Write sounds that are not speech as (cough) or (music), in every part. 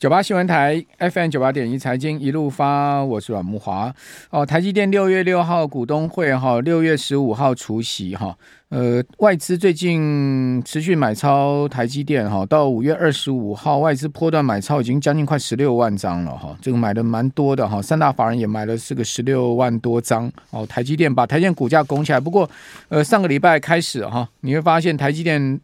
九八新闻台 FM 九八点一财经一路发，我是阮木华。哦，台积电六月六号股东会哈，六月十五号除夕哈。呃，外资最近持续买超台积电哈，到五月二十五号，外资波段买超已经将近快十六万张了哈，这个买的蛮多的哈，三大法人也买了是个十六万多张哦。台积电把台积电股价拱起来，不过呃上个礼拜开始哈，你会发现台积电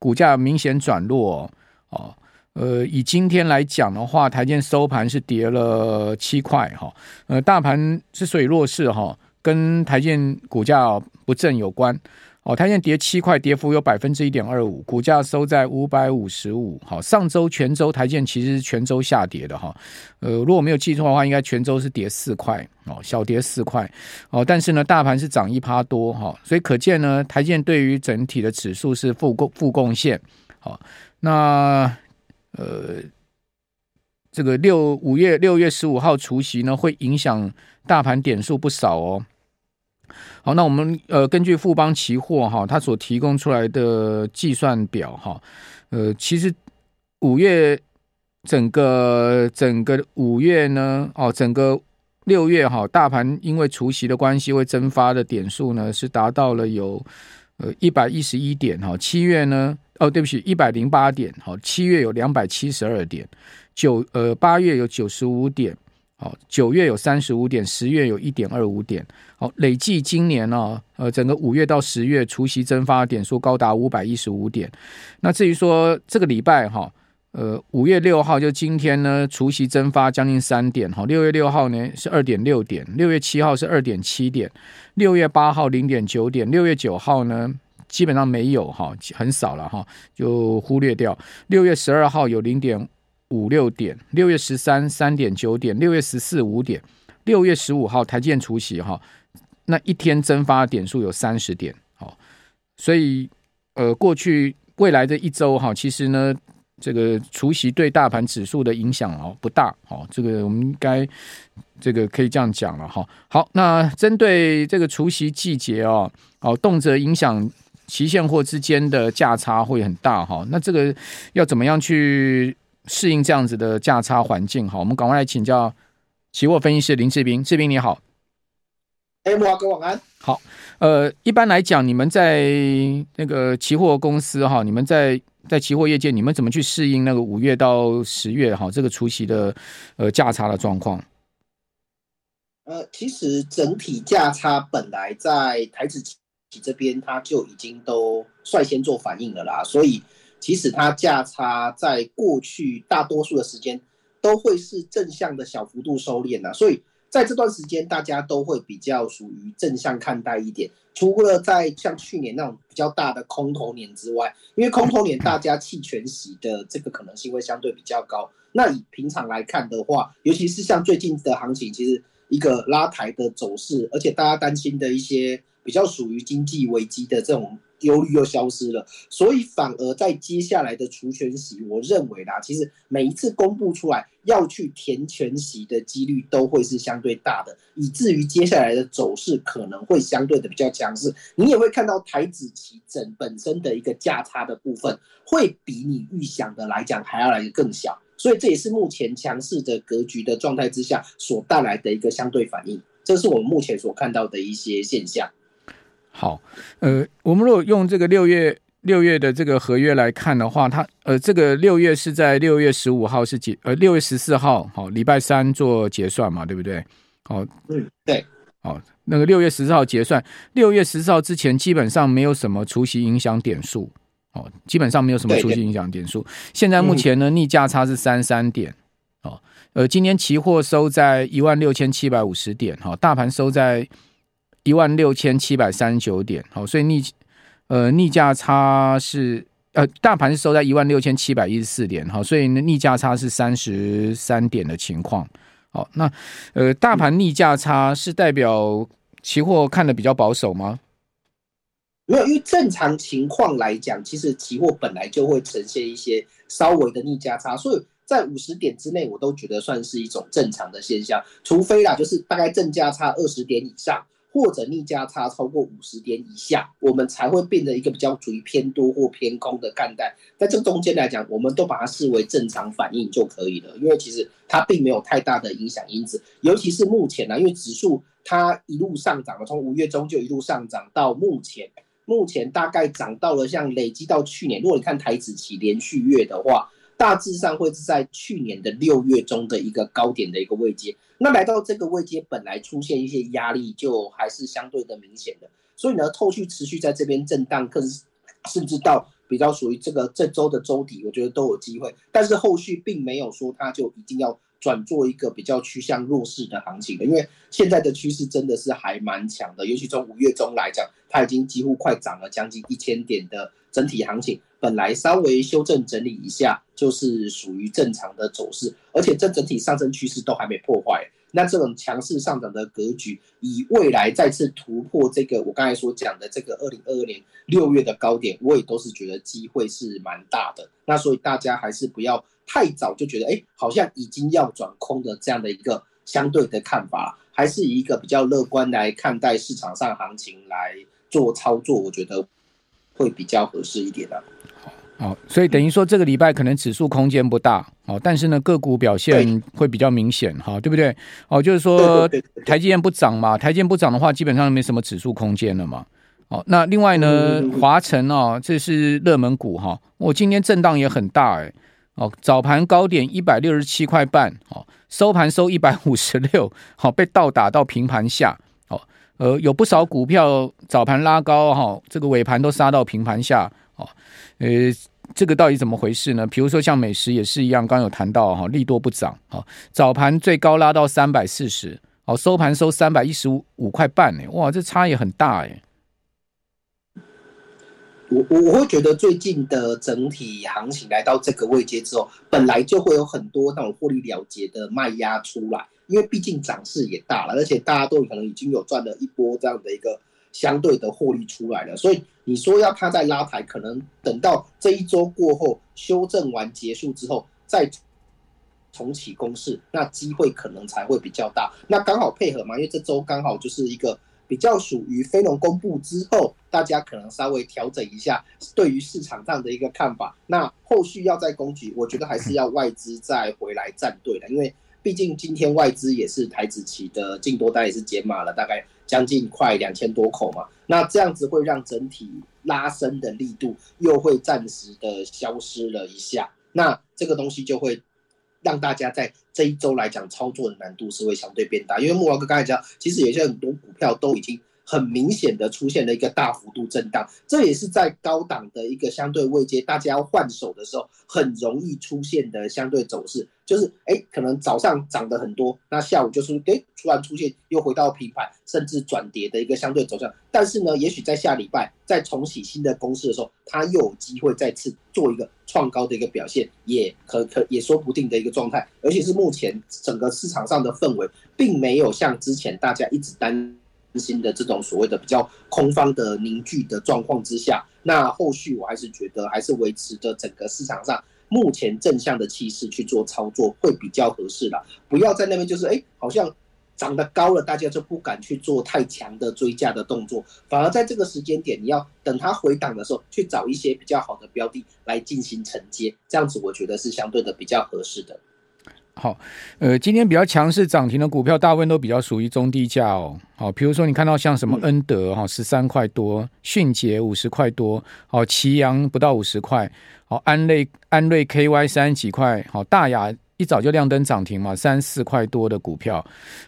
股价明显转弱哦。呃，以今天来讲的话，台建收盘是跌了七块哈。呃，大盘之所以弱势哈，跟台建股价不振有关。哦，台建跌七块，跌幅有百分之一点二五，股价收在五百五十五。好，上周全周台建其实是全周下跌的哈。呃，如果没有记错的话，应该全周是跌四块哦，小跌四块哦。但是呢，大盘是涨一趴多哈，所以可见呢，台建对于整体的指数是负贡负贡献。好，那。呃，这个六五月六月十五号除夕呢，会影响大盘点数不少哦。好，那我们呃根据富邦期货哈，它所提供出来的计算表哈，呃，其实五月整个整个五月呢，哦，整个六月哈，大盘因为除夕的关系，会蒸发的点数呢是达到了有呃一百一十一点哈，七月呢。哦，对不起，一百零八点，好，七月有两百七十二点，九呃八月有九十五点，好，九月有三十五点，十月有一点二五点，好，累计今年呢，呃，整个五月到十月除息蒸发点数高达五百一十五点。那至于说这个礼拜哈，呃，五月六号就今天呢，除息蒸发将近三点，好，六月六号呢是二点六点，六月七号是二点七点，六月八号零点九点，六月九号呢。基本上没有哈，很少了哈，就忽略掉。六月十二号有零点五六点，六月十三三点九点，六月十四五点，六月十五号台积电除息哈，那一天蒸发点数有三十点，哦，所以呃，过去未来的一周哈，其实呢，这个除夕对大盘指数的影响哦不大，哦，这个我们应该这个可以这样讲了哈。好，那针对这个除夕季节哦，哦，动辄影响。期现货之间的价差会很大哈，那这个要怎么样去适应这样子的价差环境？哈，我们赶快来请教期货分析师林志斌，志斌你好。哎，慕驊哥晚安。好，呃，一般来讲，你们在那个期货公司哈，你们在在期货业界，你们怎么去适应那个五月到十月哈这个除息的呃价差的状况？呃，其实整体价差本来在台指期。这边它就已经都率先做反应了啦，所以其实它价差在过去大多数的时间都会是正向的小幅度收敛啦，所以在这段时间大家都会比较属于正向看待一点，除了在像去年那种比较大的空头年之外，因为空头年大家弃权息的这个可能性会相对比较高，那以平常来看的话，尤其是像最近的行情，其实一个拉抬的走势，而且大家担心的一些。比较属于经济危机的这种忧虑又消失了，所以反而在接下来的除权息，我认为啦，其实每一次公布出来要去填权息的几率都会是相对大的，以至于接下来的走势可能会相对的比较强势。你也会看到台指期整本身的一个价差的部分，会比你预想的来讲还要来得更小，所以这也是目前强势的格局的状态之下所带来的一个相对反应，这是我们目前所看到的一些现象。好，呃，我们如果用这个六月六月的这个合约来看的话，它呃，这个六月是在六月十五号是结，呃，六月十四号好，礼拜三做结算嘛，对不对？好，嗯，对，好，那个六月十四号结算，六月十四号之前基本上没有什么除息影响点数，哦，基本上没有什么除息影响点数。现在目前呢，逆价差是三三点，哦，呃，今天期货收在一万六千七百五十点，哈，大盘收在。一万六千七百三十九点，好，所以逆呃逆价差是呃大盘是收在一万六千七百一十四点，好，所以逆价差是三十三点的情况，好，那呃大盘逆价差是代表期货看的比较保守吗？没有，因为正常情况来讲，其实期货本来就会呈现一些稍微的逆价差，所以在五十点之内，我都觉得算是一种正常的现象，除非啦，就是大概正价差二十点以上。或者逆价差超过五十点以下，我们才会变得一个比较属于偏多或偏空的看待。在这中间来讲，我们都把它视为正常反应就可以了，因为其实它并没有太大的影响因子。尤其是目前呢、因为指数它一路上涨了，从五月中就一路上涨到目前，目前大概涨到了像累积到去年，如果你看台指期连续月的话。大致上会是在去年的六月中的一个高点的一个位阶，那来到这个位阶，本来出现一些压力，就还是相对的明显的，所以呢，后续持续在这边震荡，更甚至到比较属于这个这周的周底，我觉得都有机会，但是后续并没有说它就一定要。转做一个比较趋向弱势的行情的，因为现在的趋势真的是还蛮强的，尤其从五月中来讲，它已经几乎快涨了将近一千点的整体行情，本来稍微修正整理一下，就是属于正常的走势，而且这整体上升趋势都还没破坏。那这种强势上涨的格局，以未来再次突破这个我刚才所讲的这个二零二二年六月的高点，我也都是觉得机会是蛮大的。那所以大家还是不要太早就觉得，哎，好像已经要转空的这样的一个相对的看法，还是以一个比较乐观来看待市场上行情来做操作，我觉得会比较合适一点的。好，所以等于说这个礼拜可能指数空间不大，哦，但是呢个股表现会比较明显，哈，对不对？哦，就是说台积电不涨嘛，台积电不涨的话，基本上没什么指数空间了嘛。哦，那另外呢，华晨哦，这是热门股哈，我今天震荡也很大哎，哦，早盘高点一百六十七块半，哦，收盘收一百五十六，好，被倒打到平盘下，哦，呃，有不少股票早盘拉高哈，这个尾盘都杀到平盘下。哦，呃，这个到底怎么回事呢？比如说像美食也是一样，刚有谈到哈，利多不涨，哈，早盘最高拉到三百四十，哦，收盘收三百一十五五块半，呢，哇，这差也很大，哎。我我我会觉得最近的整体行情来到这个位阶之后，本来就会有很多那种获利了结的卖压出来，因为毕竟涨势也大了，而且大家都可能已经有赚了一波这样的一个。相对的获利出来了，所以你说要它再拉抬，可能等到这一周过后修正完结束之后再重启攻势，那机会可能才会比较大。那刚好配合嘛，因为这周刚好就是一个比较属于非农公布之后，大家可能稍微调整一下对于市场上的一个看法。那后续要再攻击，我觉得还是要外资再回来站队的，因为毕竟今天外资也是台指期的净多单也是减码了，大概。将近快两千多口嘛，那这样子会让整体拉升的力度又会暂时的消失了一下，那这个东西就会让大家在这一周来讲操作的难度是会相对变大，因为慕驊哥刚才讲，其实有些很多股票都已经。很明显的出现了一个大幅度震荡，这也是在高档的一个相对位阶，大家要换手的时候很容易出现的相对走势，就是哎，可能早上涨得很多，那下午就是哎，突然出现又回到平盘，甚至转跌的一个相对走向。但是呢，也许在下礼拜再重启新的攻势的时候，它又有机会再次做一个创高的一个表现，也可可也说不定的一个状态。而且是目前整个市场上的氛围，并没有像之前大家一直担。心的这种所谓的比较空方的凝聚的状况之下，那后续我还是觉得还是维持着整个市场上目前正向的趋势去做操作会比较合适的，不要在那边就是哎，好像涨得高了，大家就不敢去做太强的追价的动作，反而在这个时间点，你要等它回档的时候，去找一些比较好的标的来进行承接，这样子我觉得是相对的比较合适的。好，呃，今天比较强势涨停的股票，大部分都比较属于中低价哦。好，比如说你看到像什么恩德哈，十三块多，迅捷五十块多，好，奇阳不到五十块，好，安瑞安瑞 KY 三十几块，好，大雅一早就亮灯涨停嘛，三四块多的股票，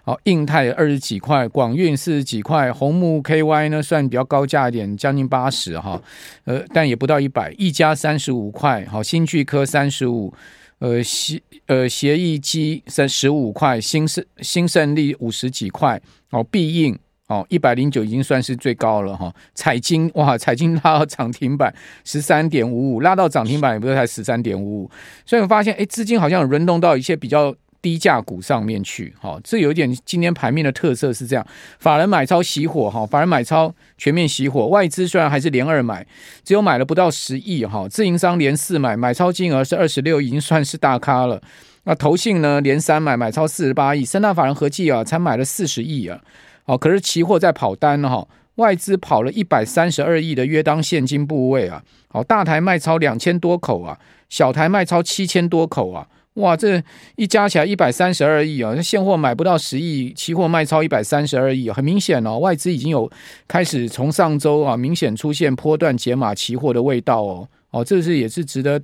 好，印泰二十几块，广运四十几块，红木 KY 呢算比较高价一点，将近八十哈，呃，但也不到一百，一家三十五块，好，新巨科三十五。呃，协呃协议机三十五块，新胜新胜利五十几块，哦，必应哦一百零九已经算是最高了哈。彩金哇，彩金拉到涨停板十三点五五，拉到涨停板也不是才十三点五五，所以我发现哎，资金好像有轮动到一些比较。低价股上面去，哈，这有点今天盘面的特色是这样，法人买超熄火，哈，法人买超全面熄火，外资虽然还是连二买，只有买了不到十亿，哈，自营商连四买，买超金额是二十六，已经算是大咖了。那投信呢连三买，买超四十八亿，三大法人合计啊才买了四十亿啊，哦，可是期货在跑单哈、外资跑了一百三十二亿的约当现金部位啊，好，大台卖超两千多口啊，小台卖超七千多口啊。哇，这一加起来一百三十二亿啊！那现货买不到十亿，期货卖超一百三十二亿，很明显哦，外资已经有开始从上周啊明显出现波段解码期货的味道哦哦，这是也是值得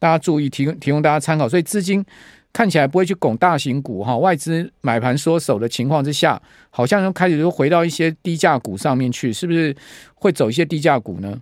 大家注意，提提供大家参考。所以资金看起来不会去拱大型股哈，外资买盘缩手的情况之下，好像又开始又回到一些低价股上面去，是不是会走一些低价股呢？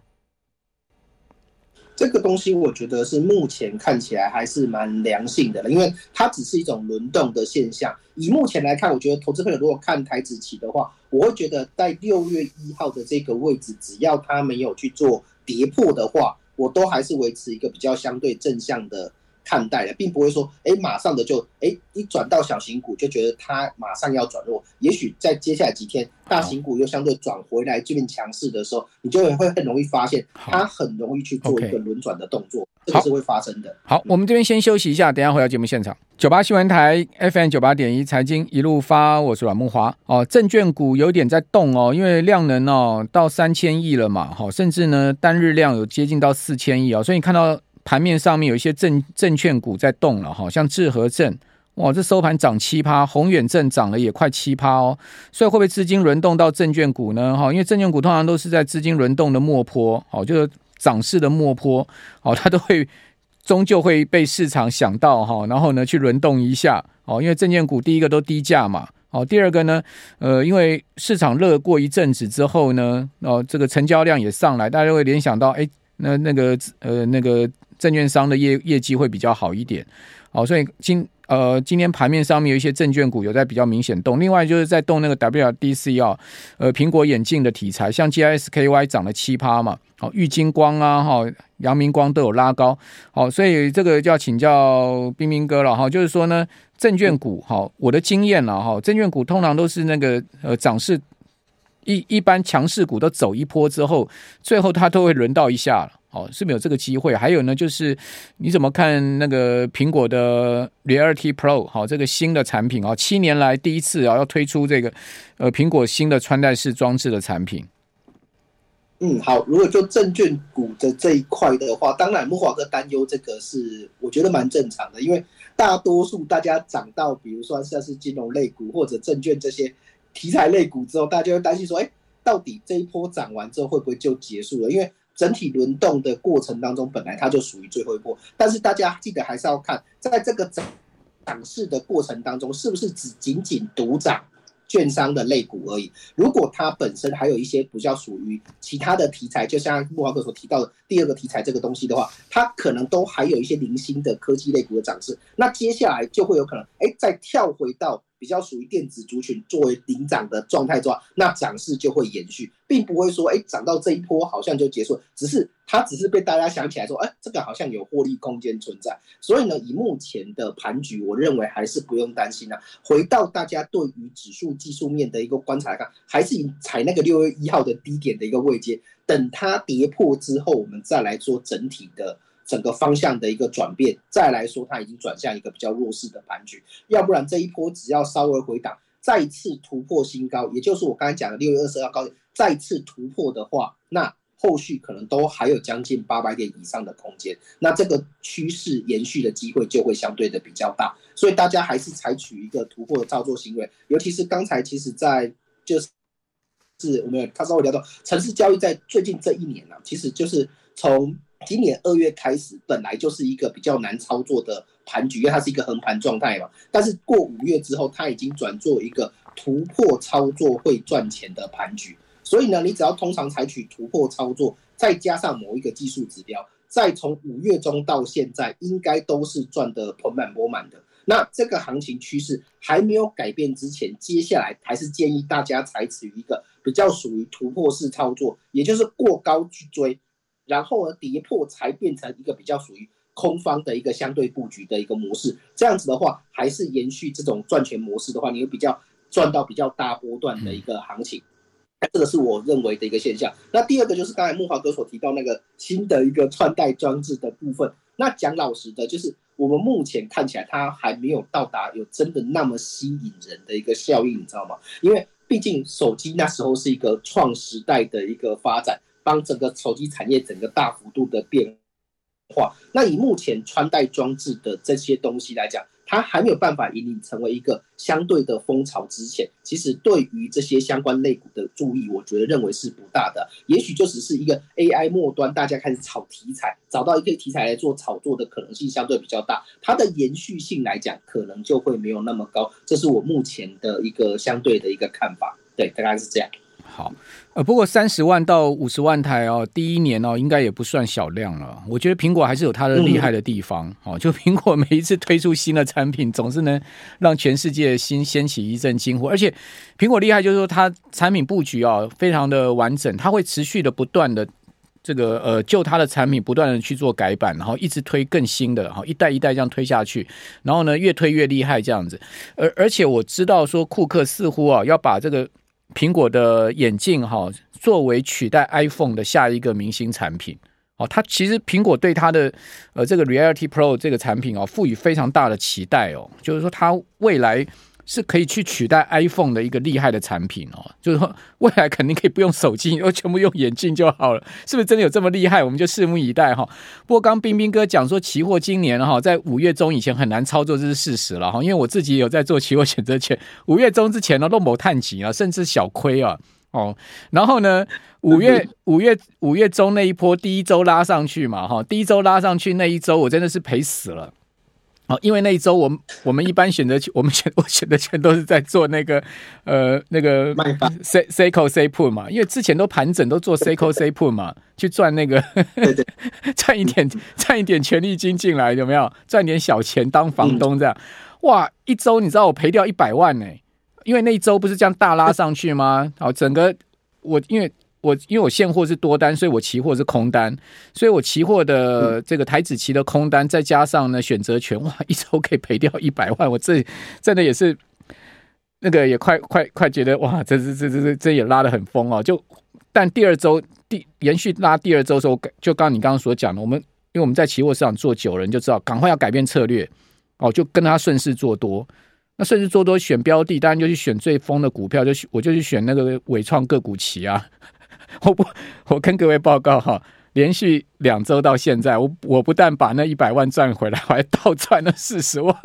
这个东西我觉得是目前看起来还是蛮良性的了，因为它只是一种轮动的现象。以目前来看，我觉得投资朋友如果看台子期的话，我会觉得在六月一号的这个位置，只要它没有去做跌破的话，我都还是维持一个比较相对正向的。看待的，并不会说，哎，马上的就，哎，一转到小型股就觉得它马上要转弱。也许在接下来几天，大型股又相对转回来这边强势的时候，你就会很容易发现，它很容易去做一个轮转的动作，这个是会发生的。好，我们这边先休息一下，等一下回到节目现场。九八新闻台 FM 九八点一财经一路发，我是阮梦华。哦，证券股有点在动哦，因为量能哦到三千亿了嘛，好，甚至呢单日量有接近到四千亿啊，所以你看到。盘面上面有一些证证券股在动了哈，像致和证，哇，这收盘涨七趴，宏远证涨了也快七趴哦，所以会不会资金轮动到证券股呢？哈，因为证券股通常都是在资金轮动的末坡，哦，就是涨势的末坡，哦，它都会终究会被市场想到哈，然后呢去轮动一下，哦，因为证券股第一个都低价嘛，哦，第二个呢，呃，因为市场热过一阵子之后呢，哦，这个成交量也上来，大家会联想到，哎，那那个呃那个。证券商的业业绩会比较好一点，好，所以今呃今天盘面上面有一些证券股有在比较明显动，另外就是在动那个 WDC 啊，呃苹果眼镜的题材，像 GSKY 涨了七趴嘛，好，玉晶光啊哈，阳明光都有拉高，好，所以这个就要请教彬彬哥了哈，就是说呢，证券股哈，我的经验了哈，证券股通常都是那个呃涨势一一般强势股都走一波之后，最后它都会轮到一下了。哦，是没有这个机会。还有呢，就是你怎么看那个苹果的 Reality Pro？好，这个新的产品啊，七年来第一次啊，要推出这个呃苹果新的穿戴式装置的产品。嗯，好。如果就证券股的这一块的话，当然慕驊哥担忧这个是我觉得蛮正常的，因为大多数大家涨到比如说像是金融类股或者证券这些题材类股之后，大家就会担心说，哎，到底这一波涨完之后会不会就结束了？因为整体轮动的过程当中，本来它就属于最后一波，但是大家记得还是要看，在这个涨涨势的过程当中，是不是只仅仅独涨券商的类股而已？如果它本身还有一些比较属于其他的题材，就像慕驊哥所提到的第二个题材这个东西的话，它可能都还有一些零星的科技类股的涨势，那接下来就会有可能，哎，再跳回到。比较属于电子族群作为领涨的状态的话，那涨势就会延续，并不会说，哎，涨到这一波好像就结束，只是它只是被大家想起来说，哎，这个好像有获利空间存在。所以呢，以目前的盘局，我认为还是不用担心了。回到大家对于指数技术面的一个观察来看，还是以踩那个六月一号的低点的一个位阶，等它跌破之后，我们再来做整体的。整个方向的一个转变，再来说它已经转向一个比较弱势的盘局，要不然这一波只要稍微回档，再次突破新高，也就是我刚才讲的六月二十二号高点，再次突破的话，那后续可能都还有将近八百点以上的空间，那这个趋势延续的机会就会相对的比较大，所以大家还是采取一个突破的操作行为，尤其是刚才其实在就是是我们他稍微聊到城市交易在最近这一年呢、其实就是从。今年二月开始，本来就是一个比较难操作的盘局，因为它是一个横盘状态嘛。但是过五月之后，它已经转做一个突破操作会赚钱的盘局。所以呢，你只要通常采取突破操作，再加上某一个技术指标，再从五月中到现在，应该都是赚得盆满钵满的。那这个行情趋势还没有改变之前，接下来还是建议大家采取一个比较属于突破式操作，也就是过高去追。然后呢，跌破才变成一个比较属于空方的一个相对布局的一个模式。这样子的话，还是延续这种赚钱模式的话，你会比较赚到比较大波段的一个行情。这个是我认为的一个现象。那第二个就是刚才木华哥所提到那个新的一个穿戴装置的部分。那讲老实的，就是我们目前看起来它还没有到达有真的那么吸引人的一个效应，你知道吗？因为毕竟手机那时候是一个创时代的一个发展，帮整个手机产业整个大幅度的变化。那以目前穿戴装置的这些东西来讲，它还没有办法引领成为一个相对的风潮之前，其实对于这些相关类股的注意，我觉得认为是不大的。也许就只是一个 AI 末端，大家开始炒题材，找到一个题材来做炒作的可能性相对比较大。它的延续性来讲，可能就会没有那么高。这是我目前的一个相对的一个看法。对，大概是这样。好，呃，不过三十万到五十万台哦，第一年哦，应该也不算小量了。我觉得苹果还是有它的厉害的地方，哦，就苹果每一次推出新的产品，总是能让全世界新掀起一阵惊呼。而且苹果厉害就是说，它产品布局啊，非常的完整，它会持续的不断的这个呃，就它的产品不断的去做改版，然后一直推更新的，哈，一代一代这样推下去，然后呢，越推越厉害这样子。而而且我知道说，库克似乎啊要把这个。苹果的眼镜哈，作为取代 iPhone 的下一个明星产品哦，它其实苹果对它的呃这个 Reality Pro 这个产品哦，赋予非常大的期待哦，就是说它未来。是可以去取代 iPhone 的一个厉害的产品哦，就是说未来肯定可以不用手机，又全部用眼镜就好了，是不是真的有这么厉害？我们就拭目以待哈。不过刚冰冰哥讲说，期货今年哈在五月中以前很难操作，这是事实了哈。因为我自己有在做期货选择权，五月中之前呢都没探底啊，甚至小亏啊哦。然后呢，五月 (laughs) 五月五月中那一波第一周拉上去嘛哈，第一周拉上去那一周我真的是赔死了。哦，因为那一周我们我们一般选择权，我们选 (laughs) 我选择全都是在做那个呃那个 C C call C put 嘛，因为之前都盘整都做 C call C put 嘛，去赚那个 (laughs) 赚一点赚一点权利金进来有没有？赚点小钱当房东这样，哇！一周你知道我赔掉一百万呢、欸，因为那一周不是这样大拉上去吗？好，整个我因为。我因为我现货是多单，所以我期货是空单，所以我期货的这个台子期的空单，再加上呢选择权，哇，一周可以赔掉一百万，我这真的也是那个也快快快觉得哇，这这这这这这也拉得很疯哦。就但第二周第延续拉第二周的时候，就刚刚你刚刚所讲的，我们因为我们在期货市场做久了，你就知道赶快要改变策略哦，就跟他顺势做多。那顺势做多选标的，当然就去选最疯的股票，就我就去选那个伟创个股期啊。我不，我跟各位报告哈，连续两周到现在，我我不但把那一百万赚回来，我还倒赚了四十万。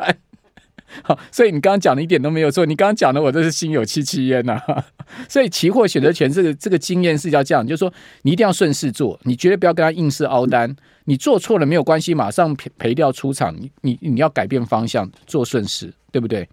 好，所以你刚刚讲的一点都没有错，你刚刚讲的我都是心有戚戚焉呐。(laughs) 所以期货选择权这个这个经验是要这样，就是说你一定要顺势做，你绝对不要跟他硬是凹单，你做错了没有关系，马上赔赔掉出场，你你你要改变方向，做顺势，对不对？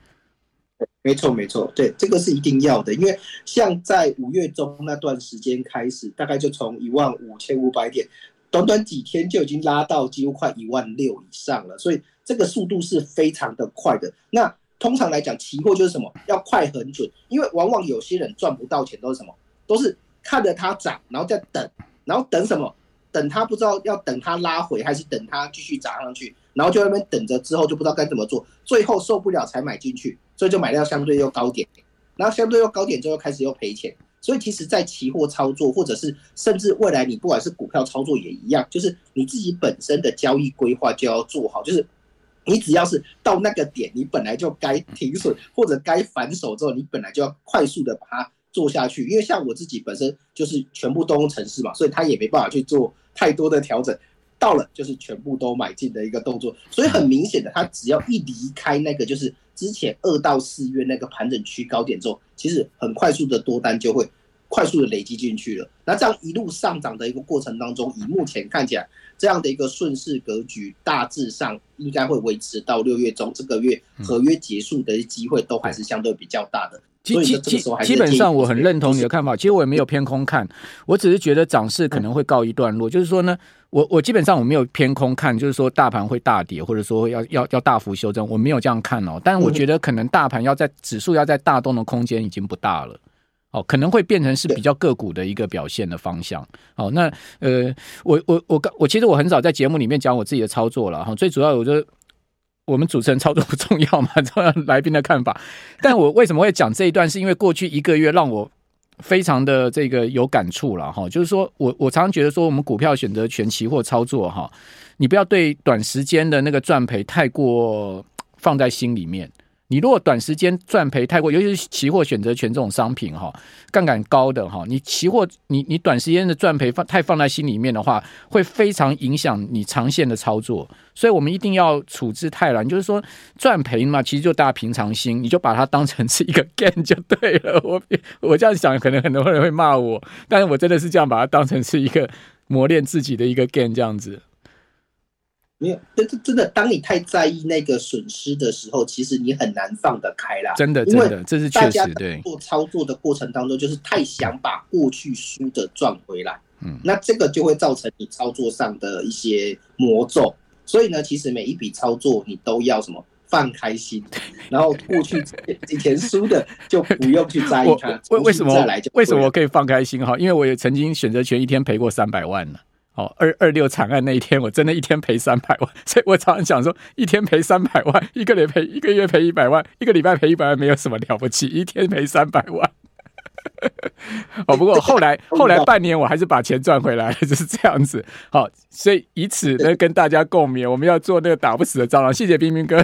没错，没错，对，这个是一定要的，因为像在五月中那段时间开始，大概就从一万五千五百点，短短几天就已经拉到几乎快一万六以上了，所以这个速度是非常的快的。那通常来讲，期货就是什么？要快很准，因为往往有些人赚不到钱都是什么？都是看着它涨，然后再等，然后等什么？等它不知道要等它拉回，还是等它继续涨上去？然后就在那边等着，之后就不知道该怎么做，最后受不了才买进去，所以就买到相对又高点，然后相对又高点之后开始又赔钱。所以其实，在期货操作，或者是甚至未来你不管是股票操作也一样，就是你自己本身的交易规划就要做好，就是你只要是到那个点，你本来就该停损或者该反手之后，你本来就要快速的把它做下去。因为像我自己本身就是全部都用程式嘛，所以他也没办法去做太多的调整。到了就是全部都买进的一个动作，所以很明显的，它只要一离开那个就是之前二到四月那个盘整区高点之后，其实很快速的多单就会快速的累积进去了。那这样一路上涨的一个过程当中，以目前看起来这样的一个顺势格局，大致上应该会维持到六月中这个月合约结束的机会都还是相对比较大的。基基基基本上我很认同你的看法，其实我也没有偏空看，我只是觉得涨势可能会告一段落。就是说呢，我我基本上我没有偏空看，就是说大盘会大跌，或者说要要要大幅修正，我没有这样看哦。但是我觉得可能大盘要在指数要在大动的空间已经不大了，哦，可能会变成是比较个股的一个表现的方向。哦，那呃，我我我刚我其实我很少在节目里面讲我自己的操作了哈，最主要我就。我们主持人操作不重要嘛？(laughs) 重要来宾的看法。但我为什么会讲这一段？是因为过去一个月让我非常的这个有感触了哈。就是说我我常常觉得说，我们股票选择权期货操作哈，你不要对短时间的那个赚赔太过放在心里面。你如果短时间赚赔太过，尤其是期货选择权这种商品哈，杠杆高的哈，你期货你你短时间的赚赔放太放在心里面的话，会非常影响你长线的操作。所以我们一定要处之泰然，就是说赚赔嘛，其实就大家平常心，你就把它当成是一个 (laughs) gain 就对了。我我这样想，可能很多人会骂我，但是我真的是这样把它当成是一个磨练自己的一个 gain 这样子。没有，这这真的，当你太在意那个损失的时候，其实你很难放得开啦。真的，真的，这是确实对。做操作的过程当中，就是太想把过去输的赚回来，嗯，那这个就会造成你操作上的一些魔咒。所以呢，其实每一笔操作你都要什么放开心，然后过去以前 (laughs) 输的就不用去在意它。为为什么？为什么我可以放开心哈？因为我也曾经选择权一天赔过三百万呢。哦，二二六惨案那一天，我真的一天赔三百万，所以我常常讲说，一天赔三百万，一个月赔一个月赔一百万，一个礼拜赔一百万，没有什么了不起，一天赔三百万。哦，不过后来 (laughs) 后来半年我还是把钱赚回来了，就是这样子。好，所以以此呢跟大家共勉，我们要做那个打不死的蟑螂。谢谢冰冰哥